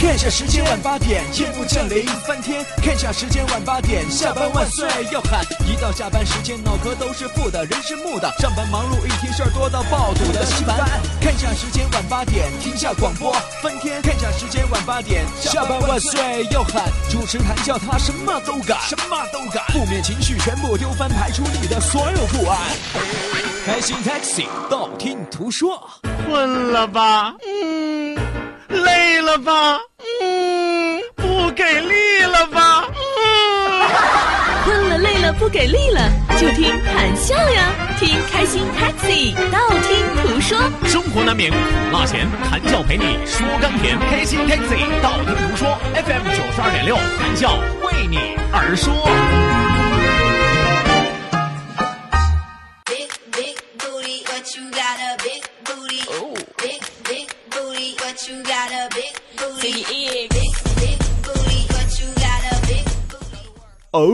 看下时间晚八点，夜幕降临翻天。看下时间晚八点，下班万岁要喊。一到下班时间，脑壳都是负的，人是木的。上班忙碌一天，事儿多到爆肚的稀烦。看下时间晚八点，停下广播翻天。看下时间晚八点，下班万岁要喊。主持谈笑他什么都敢，什么都敢。负面情绪全部丢翻，排除你的所有不安。开心 Taxi，道听途说。困了吧？嗯。累了吧？给力了吧？嗯。困了累了不给力了，就听谈笑呀，听开心 Taxi，道听途说。生活难免苦辣咸，谈笑陪你说甘甜。开心 Taxi，道听途说。FM 九十二点六，谈笑为你而说。哦，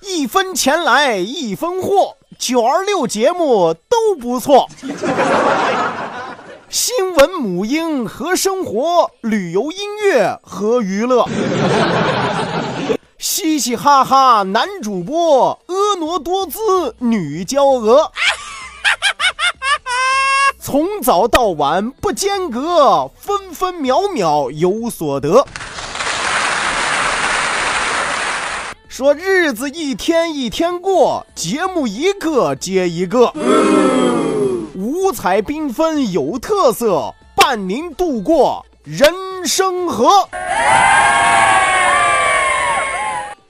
一分钱来一分货，九二六节目都不错。新闻母婴和生活，旅游音乐和娱乐，嘻嘻哈哈男主播，婀娜多姿女娇娥。从早到晚不间隔，分分秒秒有所得。说日子一天一天过，节目一个接一个，五彩缤纷有特色，伴您度过人生河。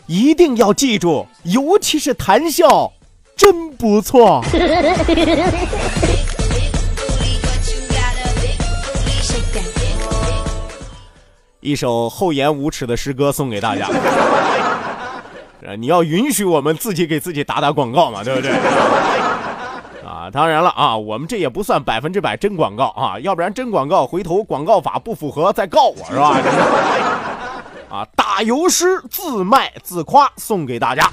一定要记住，尤其是谈笑，真不错。一首厚颜无耻的诗歌送给大家。呃，你要允许我们自己给自己打打广告嘛，对不对？啊，当然了啊，我们这也不算百分之百真广告啊，要不然真广告回头广告法不符合再告我是吧？啊，打油诗自卖自夸送给大家。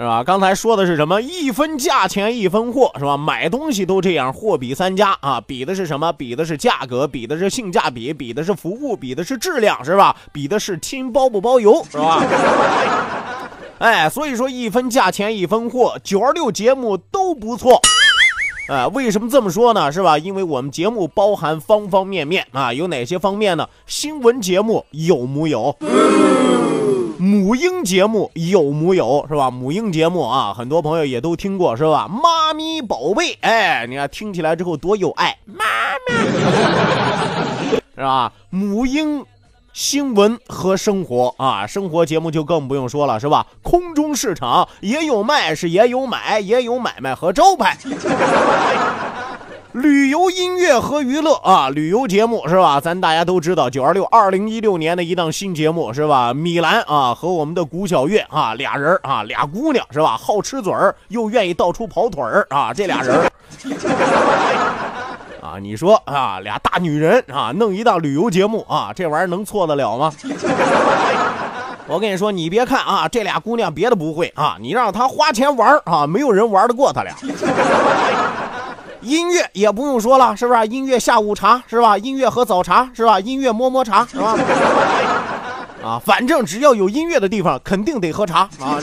是吧？刚才说的是什么？一分价钱一分货，是吧？买东西都这样，货比三家啊！比的是什么？比的是价格，比的是性价比，比的是服务，比的是质量，是吧？比的是亲包不包邮，是吧？哎，所以说一分价钱一分货，九二六节目都不错。哎，为什么这么说呢？是吧？因为我们节目包含方方面面啊，有哪些方面呢？新闻节目有木有？母婴节目有木有是吧？母婴节目啊，很多朋友也都听过是吧？妈咪宝贝，哎，你看听起来之后多有爱，妈妈 是吧？母婴新闻和生活啊，生活节目就更不用说了是吧？空中市场也有卖，是也有买，也有买卖和招牌。旅游音乐和娱乐啊，旅游节目是吧？咱大家都知道，九二六二零一六年的一档新节目是吧？米兰啊和我们的古小月啊俩人啊俩姑娘是吧？好吃嘴儿又愿意到处跑腿儿啊，这俩人 啊，你说啊俩大女人啊弄一档旅游节目啊，这玩意儿能错得了吗？我跟你说，你别看啊这俩姑娘别的不会啊，你让她花钱玩啊，没有人玩得过她俩。音乐也不用说了，是不是？音乐下午茶是吧？音乐和早茶是吧？音乐摸摸茶是吧？啊，反正只要有音乐的地方，肯定得喝茶啊！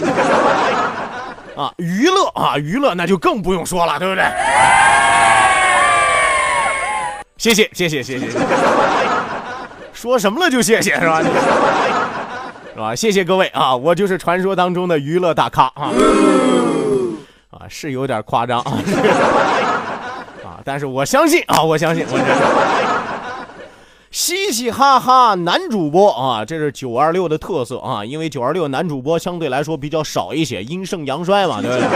啊，娱乐啊，娱乐那就更不用说了，对不对？谢谢谢谢谢谢，说什么了就谢谢是吧？是吧？谢谢各位啊，我就是传说当中的娱乐大咖啊！啊，是有点夸张啊。但是我相信啊，我相信，我相信嘻嘻哈哈男主播啊，这是九二六的特色啊，因为九二六男主播相对来说比较少一些，阴盛阳衰嘛，对不对？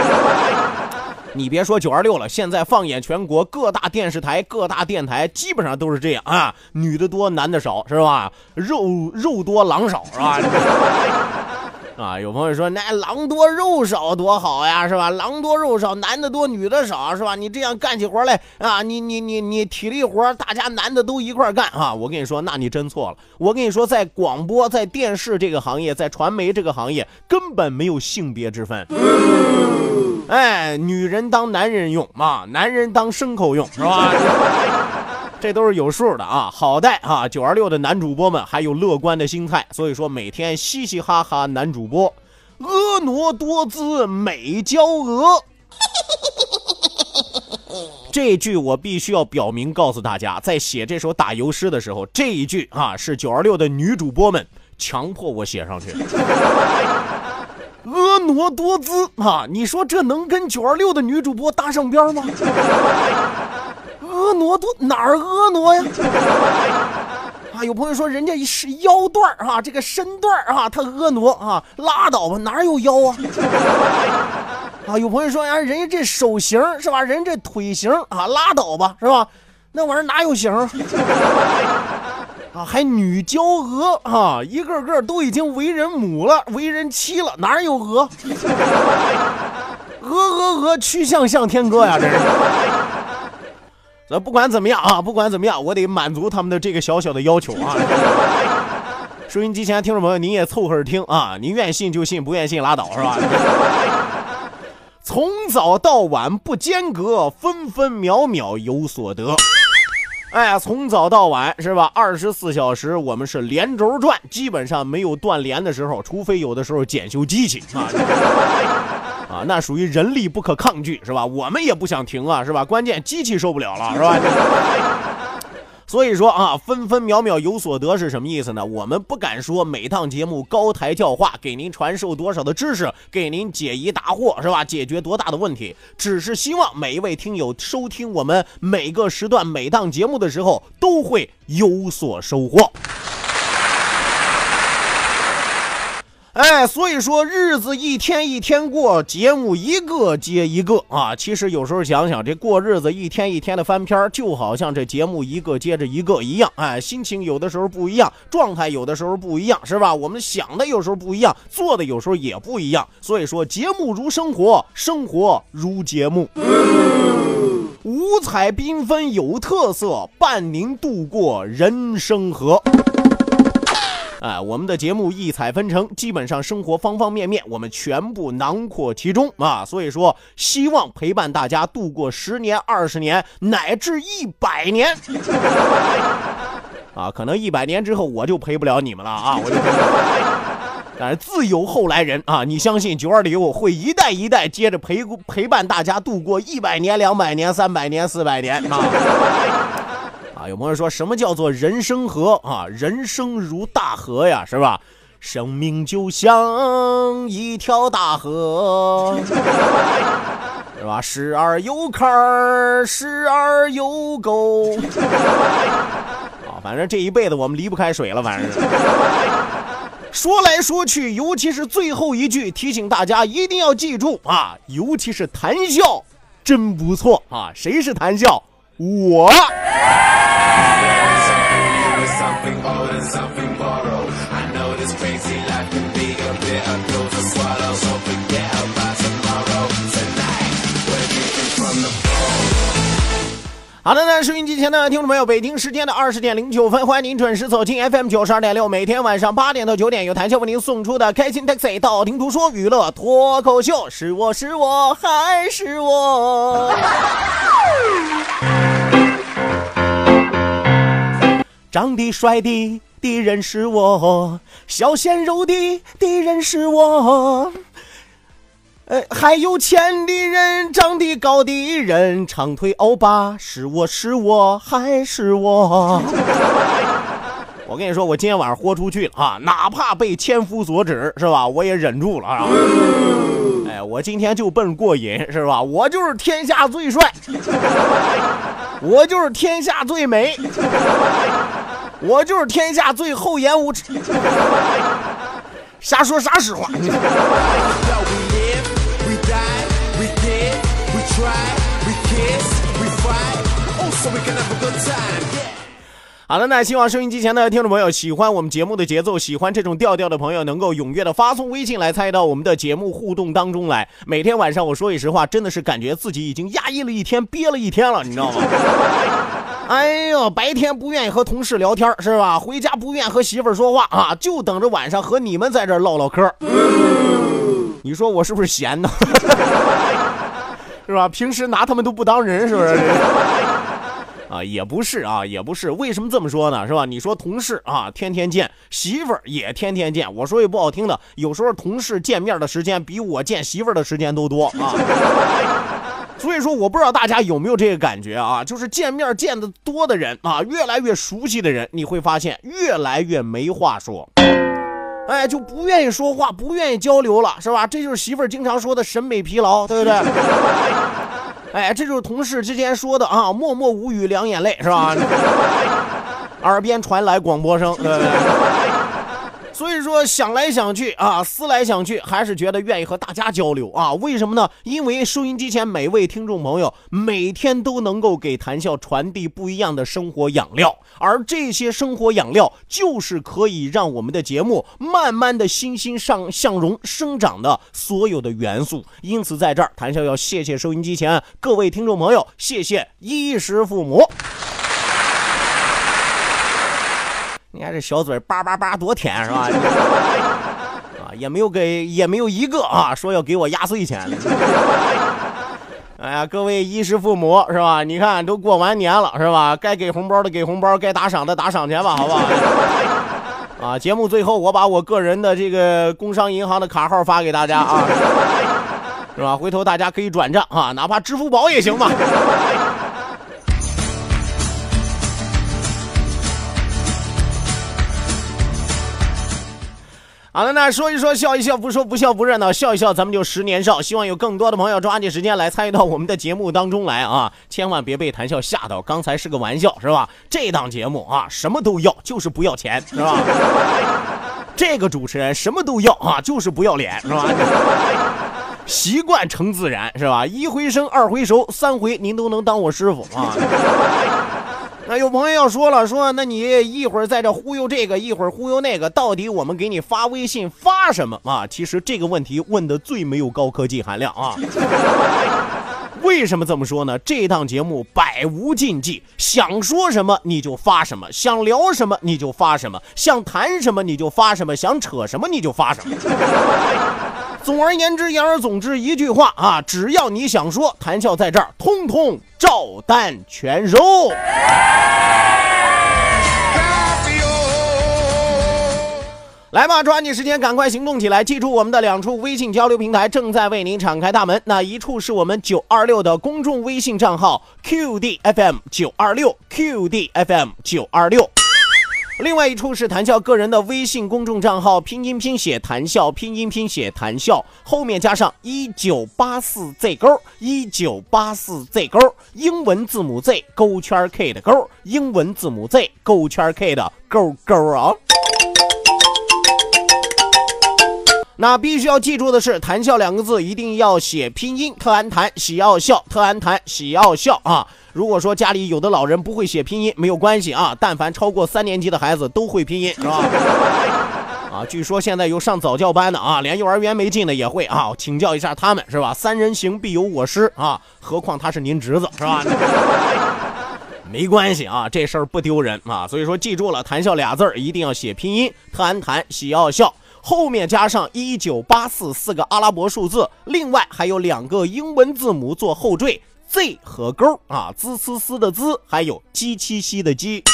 你别说九二六了，现在放眼全国各大电视台、各大电台，基本上都是这样啊，女的多，男的少，是吧？肉肉多，狼少，是吧？啊，有朋友说那狼多肉少多好呀，是吧？狼多肉少，男的多女的少，是吧？你这样干起活来啊，你你你你体力活，大家男的都一块干啊！我跟你说，那你真错了。我跟你说，在广播、在电视这个行业，在传媒这个行业，根本没有性别之分。哎，女人当男人用啊，男人当牲口用，是吧？这都是有数的啊。好在啊，九二六的男主播们还有乐观的心态，所以说每天嘻嘻哈哈。男主播婀娜多姿美娇娥，这句我必须要表明告诉大家，在写这首打油诗的时候，这一句啊是九二六的女主播们强迫我写上去。婀娜多姿啊！你说这能跟九二六的女主播搭上边吗？多哪儿婀娜呀？啊，有朋友说人家是腰段啊，这个身段啊，他婀娜啊，拉倒吧，哪有腰啊？啊，有朋友说啊，人家这手型是吧？人这腿型啊，拉倒吧，是吧？那玩意儿哪有型？啊，还女娇娥啊，一个个都已经为人母了，为人妻了，哪有娥？鹅 鹅鹅，曲项向天歌呀，这是。那不管怎么样啊，不管怎么样，我得满足他们的这个小小的要求啊。收音机前听众朋友，您也凑合着听啊，您愿信就信，不愿信拉倒，是吧？从早到晚不间隔，分分秒秒有所得。哎呀，从早到晚是吧？二十四小时我们是连轴转，基本上没有断连的时候，除非有的时候检修机器啊，啊，那属于人力不可抗拒是吧？我们也不想停啊是吧？关键机器受不了了是吧？所以说啊，分分秒秒有所得是什么意思呢？我们不敢说每档节目高台教化，给您传授多少的知识，给您解疑答惑，是吧？解决多大的问题？只是希望每一位听友收听我们每个时段每档节目的时候，都会有所收获。哎，所以说日子一天一天过，节目一个接一个啊。其实有时候想想，这过日子一天一天的翻篇，就好像这节目一个接着一个一样。哎，心情有的时候不一样，状态有的时候不一样，是吧？我们想的有时候不一样，做的有时候也不一样。所以说，节目如生活，生活如节目，五彩缤纷有特色，伴您度过人生河。哎，我们的节目异彩纷呈，基本上生活方方面面，我们全部囊括其中啊。所以说，希望陪伴大家度过十年、二十年，乃至一百年。啊，可能一百年之后我就陪不了你们了啊！我就，但是自有后来人啊！你相信九二六会一代一代接着陪陪伴大家度过一百年、两百年、三百年、四百年啊！啊，有朋友说什么叫做人生河啊？人生如大河呀，是吧？生命就像一条大河，是吧？时而有坎儿，时而有沟。啊，反正这一辈子我们离不开水了，反正是。说来说去，尤其是最后一句，提醒大家一定要记住啊！尤其是谈笑，真不错啊！谁是谈笑？我。好的，那收音机前的听众朋友，北京时间的二十点零九分，欢迎您准时走进 FM 九十二点六，每天晚上八点到九点，由谭笑为您送出的开心 Taxi 道听途说娱乐脱口秀，是我是我还是我。长得帅的敌人是我，小鲜肉的敌人是我。呃，还有钱的人，长得高的人，长腿欧巴是我是我还是我？我跟你说，我今天晚上豁出去了啊！哪怕被千夫所指，是吧？我也忍住了啊！哎，我今天就奔过瘾，是吧？我就是天下最帅，我就是天下最美，我就是天下最厚颜无耻。瞎说啥实话？好的，那希望收音机前的听众朋友喜欢我们节目的节奏，喜欢这种调调的朋友能够踊跃的发送微信来参与到我们的节目互动当中来。每天晚上我说句实话，真的是感觉自己已经压抑了一天，憋了一天了，你知道吗？哎呦，白天不愿意和同事聊天是吧？回家不愿意和媳妇说话啊，就等着晚上和你们在这唠唠嗑。你说我是不是闲呢？是吧？平时拿他们都不当人，是不是？啊，也不是啊，也不是。为什么这么说呢？是吧？你说同事啊，天天见，媳妇儿也天天见。我说句不好听的，有时候同事见面的时间比我见媳妇儿的时间都多啊。所以说，我不知道大家有没有这个感觉啊？就是见面见的多的人啊，越来越熟悉的人，你会发现越来越没话说，哎，就不愿意说话，不愿意交流了，是吧？这就是媳妇儿经常说的审美疲劳，对不对？哎，这就是同事之间说的啊，默默无语，两眼泪，是吧？耳边传来广播声，对不对？所以说想来想去啊，思来想去，还是觉得愿意和大家交流啊？为什么呢？因为收音机前每位听众朋友每天都能够给谈笑传递不一样的生活养料，而这些生活养料就是可以让我们的节目慢慢的欣欣上向荣生长的所有的元素。因此，在这儿谈笑要谢谢收音机前各位听众朋友，谢谢衣食父母。你看这小嘴叭叭叭多甜是吧？啊，也没有给，也没有一个啊说要给我压岁钱。哎呀，各位衣食父母是吧？你看都过完年了是吧？该给红包的给红包，该打赏的打赏钱吧，好不好？啊，节目最后我把我个人的这个工商银行的卡号发给大家啊，是吧？回头大家可以转账啊，哪怕支付宝也行吧。好了，那说一说，笑一笑，不说不笑不热闹，笑一笑，咱们就十年少。希望有更多的朋友抓紧时间来参与到我们的节目当中来啊！千万别被谈笑吓到，刚才是个玩笑，是吧？这档节目啊，什么都要，就是不要钱，是吧？这个主持人什么都要啊，就是不要脸，是吧？习惯成自然，是吧？一回生，二回熟，三回您都能当我师傅啊！那有朋友要说了，说那你一会儿在这忽悠这个，一会儿忽悠那个，到底我们给你发微信发什么啊？其实这个问题问的最没有高科技含量啊！为什么这么说呢？这档节目百无禁忌，想说什么你就发什么，想聊什么你就发什么，想谈什么你就发什么，想扯什么你就发什么。总而言之，言而总之，一句话啊，只要你想说，谈笑在这儿，通通照单全收。来吧，抓紧时间，赶快行动起来！记住，我们的两处微信交流平台正在为您敞开大门。那一处是我们九二六的公众微信账号 QDFM 九二六 QDFM 九二六。另外一处是谭笑个人的微信公众账号，拼音拼写谭笑，拼音拼写谭笑，后面加上一九八四 Z 勾，一九八四 Z 勾，英文字母 Z 勾圈 K 的勾，英文字母 Z 勾圈 K 的勾勾啊。那必须要记住的是，谈笑两个字一定要写拼音，特安谈喜要笑，特安谈喜要笑啊。如果说家里有的老人不会写拼音，没有关系啊，但凡超过三年级的孩子都会拼音，是吧？啊，据说现在有上早教班的啊，连幼儿园没进的也会啊，请教一下他们，是吧？三人行必有我师啊，何况他是您侄子，是吧？没关系啊，这事儿不丢人啊，所以说记住了，谈笑俩字儿一定要写拼音，特安谈喜要笑。后面加上一九八四四个阿拉伯数字，另外还有两个英文字母做后缀，Z 和勾啊，滋呲呲的滋，还有鸡七西的鸡。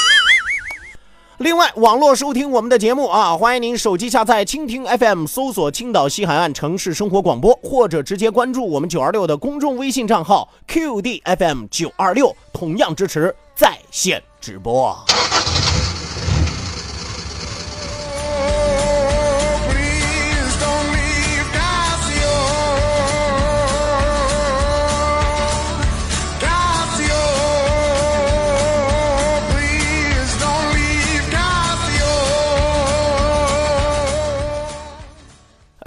另外，网络收听我们的节目啊，欢迎您手机下载蜻蜓 FM，搜索青岛西海岸城市生活广播，或者直接关注我们九二六的公众微信账号 QDFM 九二六，同样支持在线直播。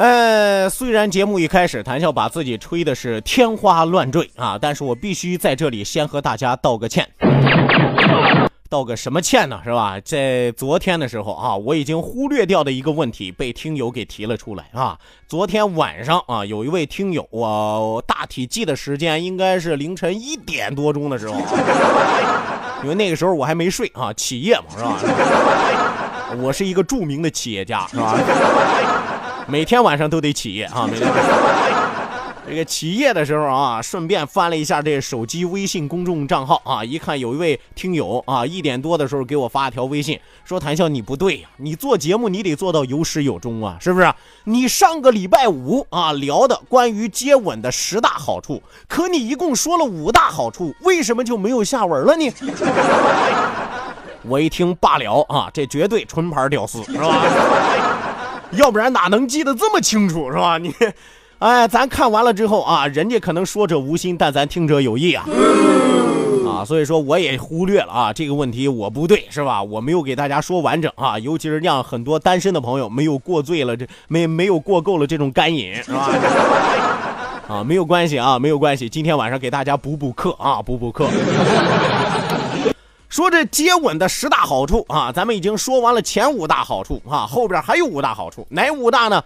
呃，虽然节目一开始谈笑把自己吹的是天花乱坠啊，但是我必须在这里先和大家道个歉。道个什么歉呢？是吧？在昨天的时候啊，我已经忽略掉的一个问题被听友给提了出来啊。昨天晚上啊，有一位听友，我大体记得时间应该是凌晨一点多钟的时候，因为那个时候我还没睡啊，企业嘛是吧？我是一个著名的企业家是吧？每天晚上都得起夜啊！每天这个起夜的时候啊，顺便翻了一下这手机微信公众账号啊，一看有一位听友啊，一点多的时候给我发一条微信，说谭笑你不对呀，你做节目你得做到有始有终啊，是不是？你上个礼拜五啊聊的关于接吻的十大好处，可你一共说了五大好处，为什么就没有下文了呢？我一听罢了啊，这绝对纯牌屌丝是吧？要不然哪能记得这么清楚是吧？你。哎，咱看完了之后啊，人家可能说者无心，但咱听者有意啊，啊，所以说我也忽略了啊这个问题，我不对是吧？我没有给大家说完整啊，尤其是让很多单身的朋友没有过醉了，这没没有过够了这种干瘾是吧？啊，没有关系啊，没有关系，今天晚上给大家补补课啊，补补课。说这接吻的十大好处啊，咱们已经说完了前五大好处啊，后边还有五大好处，哪五大呢？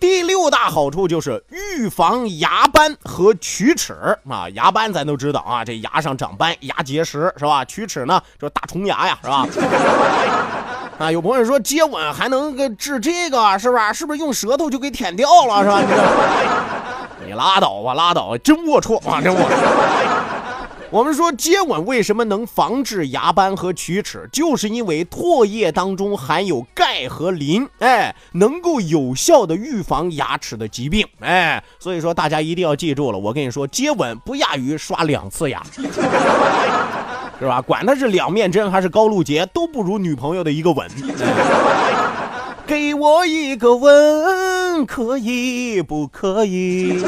第六大好处就是预防牙斑和龋齿啊，牙斑咱都知道啊，这牙上长斑，牙结石是吧？龋齿呢，这大虫牙呀，是吧？啊，有朋友说接吻还能个治这个，是不是？是不是用舌头就给舔掉了，是吧？你拉倒吧，拉倒，真龌龊啊，真龌龊。我们说接吻为什么能防治牙斑和龋齿，就是因为唾液当中含有钙和磷，哎，能够有效的预防牙齿的疾病，哎，所以说大家一定要记住了，我跟你说，接吻不亚于刷两次牙，是吧？管它是两面针还是高露洁，都不如女朋友的一个吻。给我一个吻，可以不可以？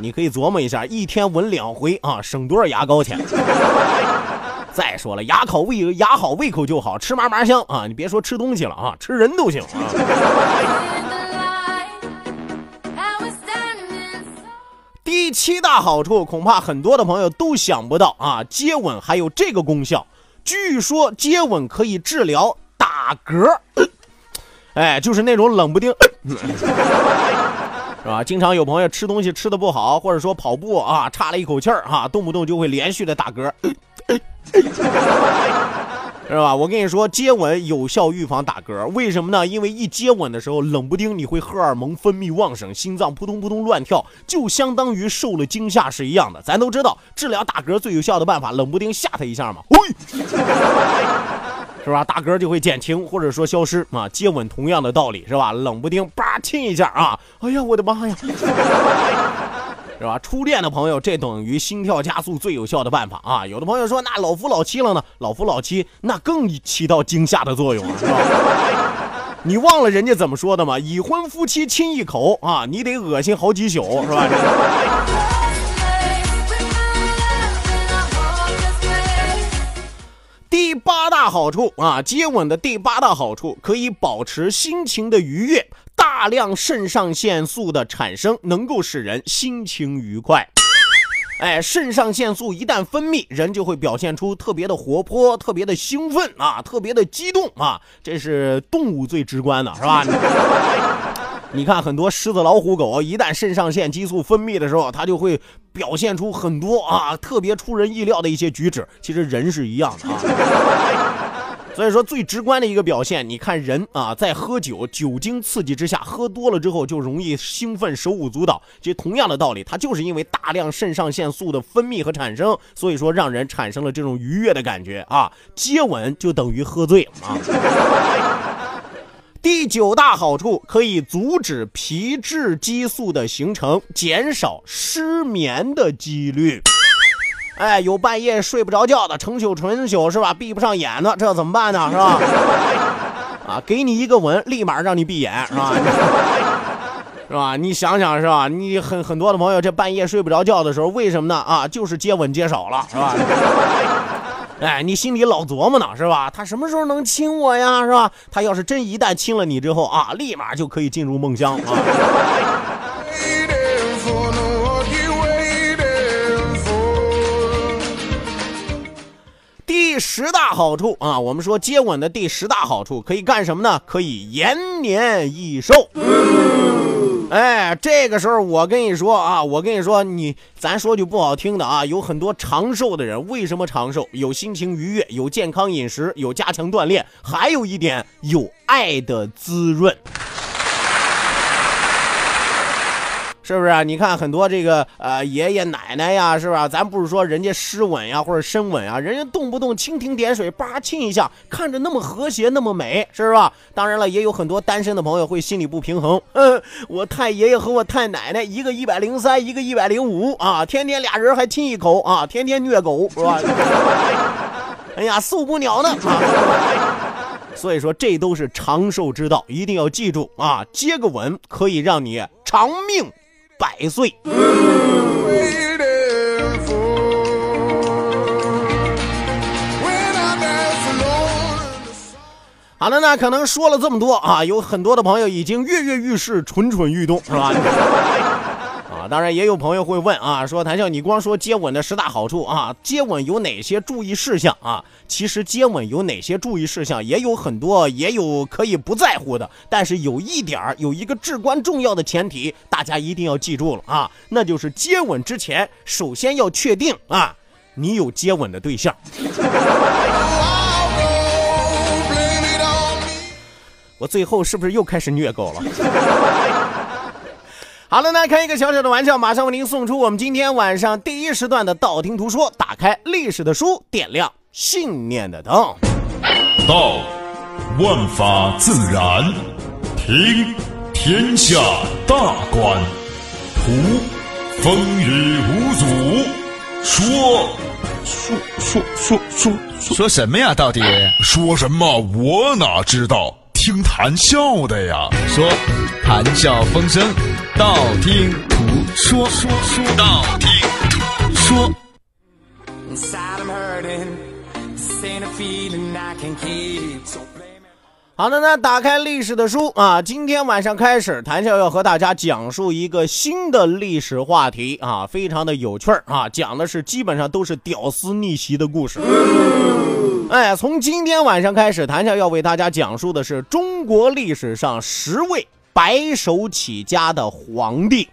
你可以琢磨一下，一天吻两回啊，省多少牙膏钱？再说了，牙口胃牙好，胃口就好，吃嘛嘛香啊！你别说吃东西了啊，吃人都行啊。第七大好处，恐怕很多的朋友都想不到啊，接吻还有这个功效。据说接吻可以治疗打嗝，哎，就是那种冷不丁。是吧？经常有朋友吃东西吃的不好，或者说跑步啊差了一口气儿哈，动不动就会连续的打嗝，是吧？我跟你说，接吻有效预防打嗝，为什么呢？因为一接吻的时候，冷不丁你会荷尔蒙分泌旺盛，心脏扑通扑通乱跳，就相当于受了惊吓是一样的。咱都知道，治疗打嗝最有效的办法，冷不丁吓他一下嘛。是吧？打嗝就会减轻或者说消失啊。接吻同样的道理是吧？冷不丁叭亲一下啊！哎呀，我的妈呀！是吧？初恋的朋友，这等于心跳加速最有效的办法啊。有的朋友说，那老夫老妻了呢？老夫老妻那更起到惊吓的作用了，是吧？你忘了人家怎么说的吗？已婚夫妻亲一口啊，你得恶心好几宿，是吧？八大好处啊，接吻的第八大好处可以保持心情的愉悦，大量肾上腺素的产生能够使人心情愉快。哎，肾上腺素一旦分泌，人就会表现出特别的活泼、特别的兴奋啊，特别的激动啊，这是动物最直观的，是吧？你看，很多狮子、老虎、狗，一旦肾上腺激素分泌的时候，它就会表现出很多啊特别出人意料的一些举止。其实人是一样的啊。所以说，最直观的一个表现，你看人啊，在喝酒酒精刺激之下，喝多了之后就容易兴奋、手舞足蹈。其实同样的道理，它就是因为大量肾上腺素的分泌和产生，所以说让人产生了这种愉悦的感觉啊。接吻就等于喝醉啊。第九大好处可以阻止皮质激素的形成，减少失眠的几率。哎，有半夜睡不着觉的，成宿成宿是吧？闭不上眼的，这怎么办呢？是吧？啊，给你一个吻，立马让你闭眼，是吧？是吧？你想想是吧？你很很多的朋友这半夜睡不着觉的时候，为什么呢？啊，就是接吻接少了，是吧？哎，你心里老琢磨呢，是吧？他什么时候能亲我呀，是吧？他要是真一旦亲了你之后啊，立马就可以进入梦乡啊。第十大好处啊，我们说接吻的第十大好处可以干什么呢？可以延年益寿。嗯哎，这个时候我跟你说啊，我跟你说，你咱说句不好听的啊，有很多长寿的人，为什么长寿？有心情愉悦，有健康饮食，有加强锻炼，还有一点有爱的滋润。是不是？你看很多这个呃爷爷奶奶呀，是吧？咱不是说人家湿吻呀或者深吻啊，人家动不动蜻蜓点水，叭亲一下，看着那么和谐，那么美，是吧？当然了，也有很多单身的朋友会心里不平衡。嗯，我太爷爷和我太奶奶，一个一百零三，一个一百零五啊，天天俩人还亲一口啊，天天虐狗，是吧？哎呀，受不了呢！所以说，这都是长寿之道，一定要记住啊！接个吻可以让你长命百岁。好了，那可能说了这么多啊，有很多的朋友已经跃跃欲试、蠢蠢欲动，是吧？当然也有朋友会问啊，说谭笑，你光说接吻的十大好处啊，接吻有哪些注意事项啊？其实接吻有哪些注意事项也有很多，也有可以不在乎的，但是有一点儿，有一个至关重要的前提，大家一定要记住了啊，那就是接吻之前，首先要确定啊，你有接吻的对象。我最后是不是又开始虐狗了？好了，那开一个小小的玩笑，马上为您送出我们今天晚上第一时段的道听途说。打开历史的书，点亮信念的灯。道，万法自然；听，天下大观；图，风雨无阻；说，说说说说说什么呀？到底说什么？我哪知道？听谈笑的呀。说，谈笑风生，道听途说，说说道听途说。好的，那打开历史的书啊，今天晚上开始，谭笑要和大家讲述一个新的历史话题啊，非常的有趣儿啊，讲的是基本上都是屌丝逆袭的故事。哎，从今天晚上开始，谭笑要为大家讲述的是中国历史上十位白手起家的皇帝。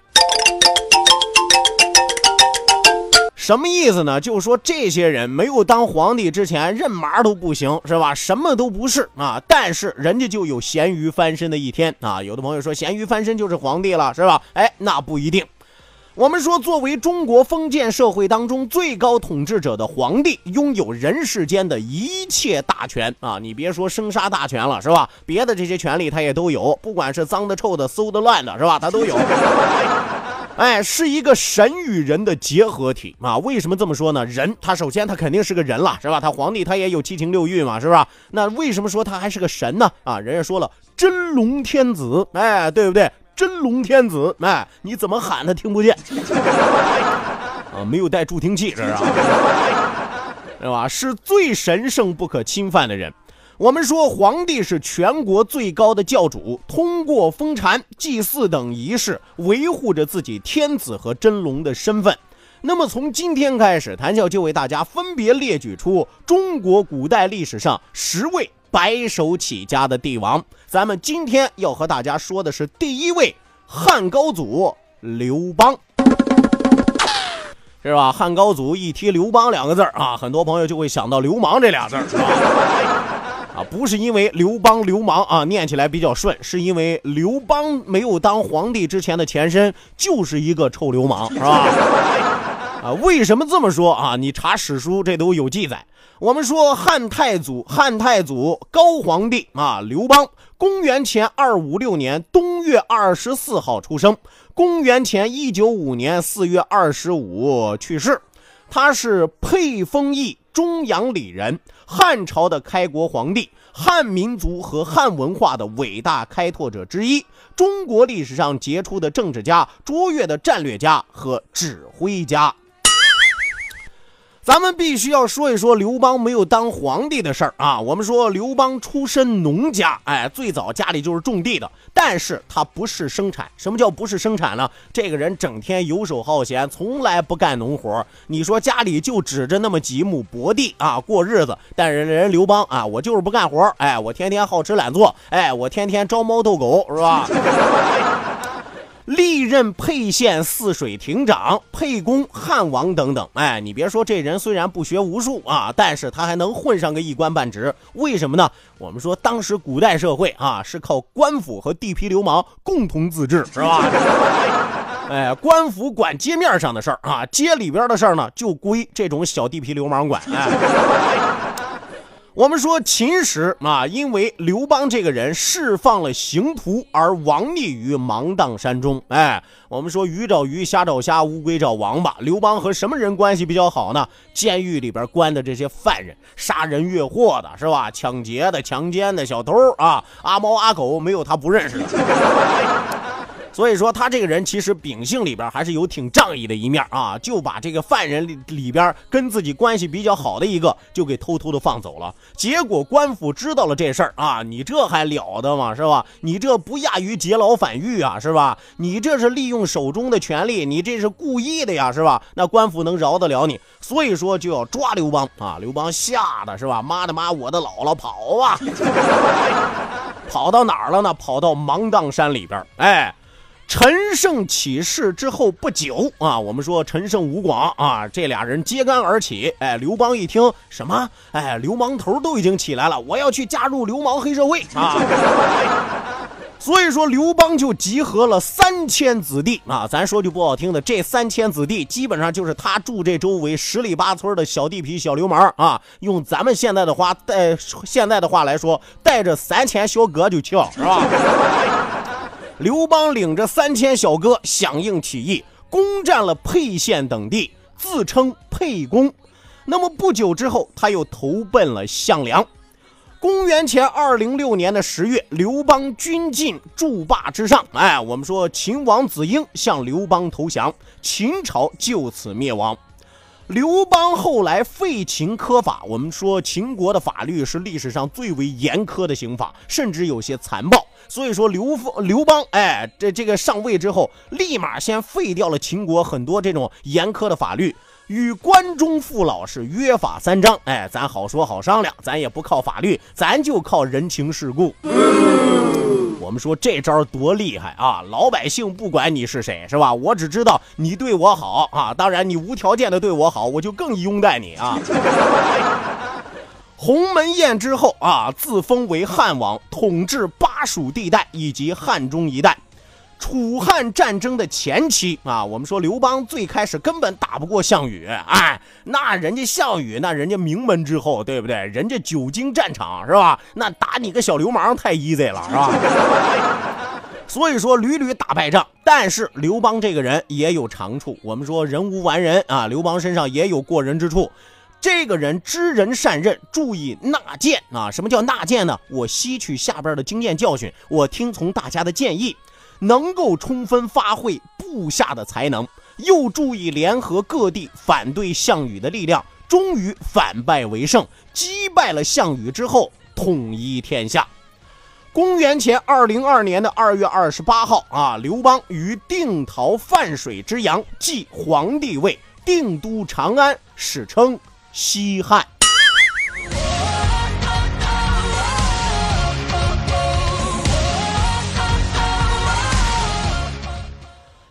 什么意思呢？就是说这些人没有当皇帝之前，任嘛都不行，是吧？什么都不是啊。但是人家就有咸鱼翻身的一天啊。有的朋友说咸鱼翻身就是皇帝了，是吧？哎，那不一定。我们说，作为中国封建社会当中最高统治者的皇帝，拥有人世间的一切大权啊！你别说生杀大权了，是吧？别的这些权利他也都有，不管是脏的、臭的、馊的、乱的，是吧？他都有。哎，是一个神与人的结合体啊！为什么这么说呢？人，他首先他肯定是个人了，是吧？他皇帝他也有七情六欲嘛，是吧？那为什么说他还是个神呢？啊，人家说了，真龙天子，哎，对不对？真龙天子，哎，你怎么喊他听不见？啊，没有带助听器，这是啊，是吧？是最神圣不可侵犯的人。我们说，皇帝是全国最高的教主，通过封禅、祭祀等仪式，维护着自己天子和真龙的身份。那么，从今天开始，谭笑就为大家分别列举出中国古代历史上十位白手起家的帝王。咱们今天要和大家说的是第一位汉高祖刘邦，是吧？汉高祖一提刘邦两个字啊，很多朋友就会想到流氓这俩字儿。啊，不是因为刘邦流氓啊，念起来比较顺，是因为刘邦没有当皇帝之前的前身就是一个臭流氓，是吧？啊，为什么这么说啊？你查史书，这都有记载。我们说汉太祖，汉太祖高皇帝啊，刘邦，公元前二五六年冬月二十四号出生，公元前一九五年四月二十五去世。他是沛丰邑中阳里人，汉朝的开国皇帝，汉民族和汉文化的伟大开拓者之一，中国历史上杰出的政治家、卓越的战略家和指挥家。咱们必须要说一说刘邦没有当皇帝的事儿啊！我们说刘邦出身农家，哎，最早家里就是种地的，但是他不是生产。什么叫不是生产呢？这个人整天游手好闲，从来不干农活。你说家里就指着那么几亩薄地啊过日子，但是人刘邦啊，我就是不干活，哎，我天天好吃懒做，哎，我天天招猫逗狗，是吧？历任沛县泗水亭长、沛公、汉王等等。哎，你别说，这人虽然不学无术啊，但是他还能混上个一官半职。为什么呢？我们说，当时古代社会啊，是靠官府和地痞流氓共同自治，是吧？哎，官府管街面上的事儿啊，街里边的事儿呢，就归这种小地痞流氓管。哎。我们说秦时啊，因为刘邦这个人释放了刑徒而亡匿于芒砀山中。哎，我们说鱼找鱼，虾找虾，乌龟找王八。刘邦和什么人关系比较好呢？监狱里边关的这些犯人，杀人越货的是吧？抢劫的、强奸的小偷啊，阿猫阿狗没有他不认识的。所以说他这个人其实秉性里边还是有挺仗义的一面啊，就把这个犯人里里边跟自己关系比较好的一个就给偷偷的放走了。结果官府知道了这事儿啊，你这还了得吗？是吧？你这不亚于劫牢反狱啊，是吧？你这是利用手中的权力，你这是故意的呀，是吧？那官府能饶得了你？所以说就要抓刘邦啊！刘邦吓得是吧？妈的妈，我的姥姥跑啊！跑到哪儿了呢？跑到芒砀山里边，哎。陈胜起事之后不久啊，我们说陈胜吴广啊，这俩人揭竿而起。哎，刘邦一听什么？哎，流氓头都已经起来了，我要去加入流氓黑社会啊！所以说刘邦就集合了三千子弟啊，咱说句不好听的，这三千子弟基本上就是他住这周围十里八村的小地痞、小流氓啊。用咱们现在的话带现在的话来说，带着三千小哥就去，是吧？刘邦领着三千小哥响应起义，攻占了沛县等地，自称沛公。那么不久之后，他又投奔了项梁。公元前二零六年的十月，刘邦军进筑坝之上，哎，我们说秦王子婴向刘邦投降，秦朝就此灭亡。刘邦后来废秦苛法，我们说秦国的法律是历史上最为严苛的刑法，甚至有些残暴。所以说刘刘邦，哎，这这个上位之后，立马先废掉了秦国很多这种严苛的法律，与关中父老是约法三章，哎，咱好说好商量，咱也不靠法律，咱就靠人情世故。我们说这招多厉害啊！老百姓不管你是谁，是吧？我只知道你对我好啊，当然你无条件的对我好，我就更拥戴你啊。鸿门宴之后啊，自封为汉王，统治巴蜀地带以及汉中一带。楚汉战争的前期啊，我们说刘邦最开始根本打不过项羽，哎，那人家项羽，那人家名门之后，对不对？人家久经战场是吧？那打你个小流氓太 easy 了是吧？所以说屡屡打败仗，但是刘邦这个人也有长处。我们说人无完人啊，刘邦身上也有过人之处。这个人知人善任，注意纳谏啊。什么叫纳谏呢？我吸取下边的经验教训，我听从大家的建议。能够充分发挥部下的才能，又注意联合各地反对项羽的力量，终于反败为胜，击败了项羽之后，统一天下。公元前二零二年的二月二十八号啊，刘邦于定陶泛水之阳继皇帝位，定都长安，史称西汉。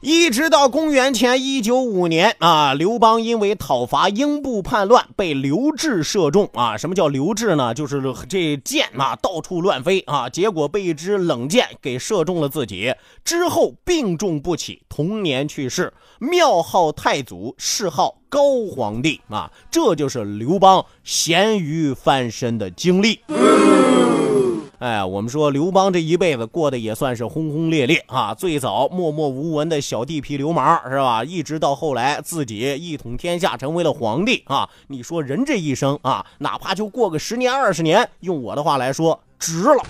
一直到公元前一九五年啊，刘邦因为讨伐英布叛乱，被刘志射中啊。什么叫刘志呢？就是这箭啊到处乱飞啊，结果被一支冷箭给射中了自己，之后病重不起，同年去世，庙号太祖，谥号高皇帝啊。这就是刘邦咸鱼翻身的经历。哎，我们说刘邦这一辈子过得也算是轰轰烈烈啊！最早默默无闻的小地痞流氓是吧？一直到后来自己一统天下，成为了皇帝啊！你说人这一生啊，哪怕就过个十年二十年，用我的话来说，值了。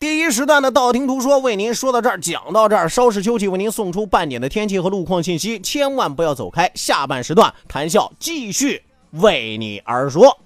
第一时段的道听途说为您说到这儿，讲到这儿，稍事休息，为您送出半点的天气和路况信息，千万不要走开。下半时段谈笑继续为你而说。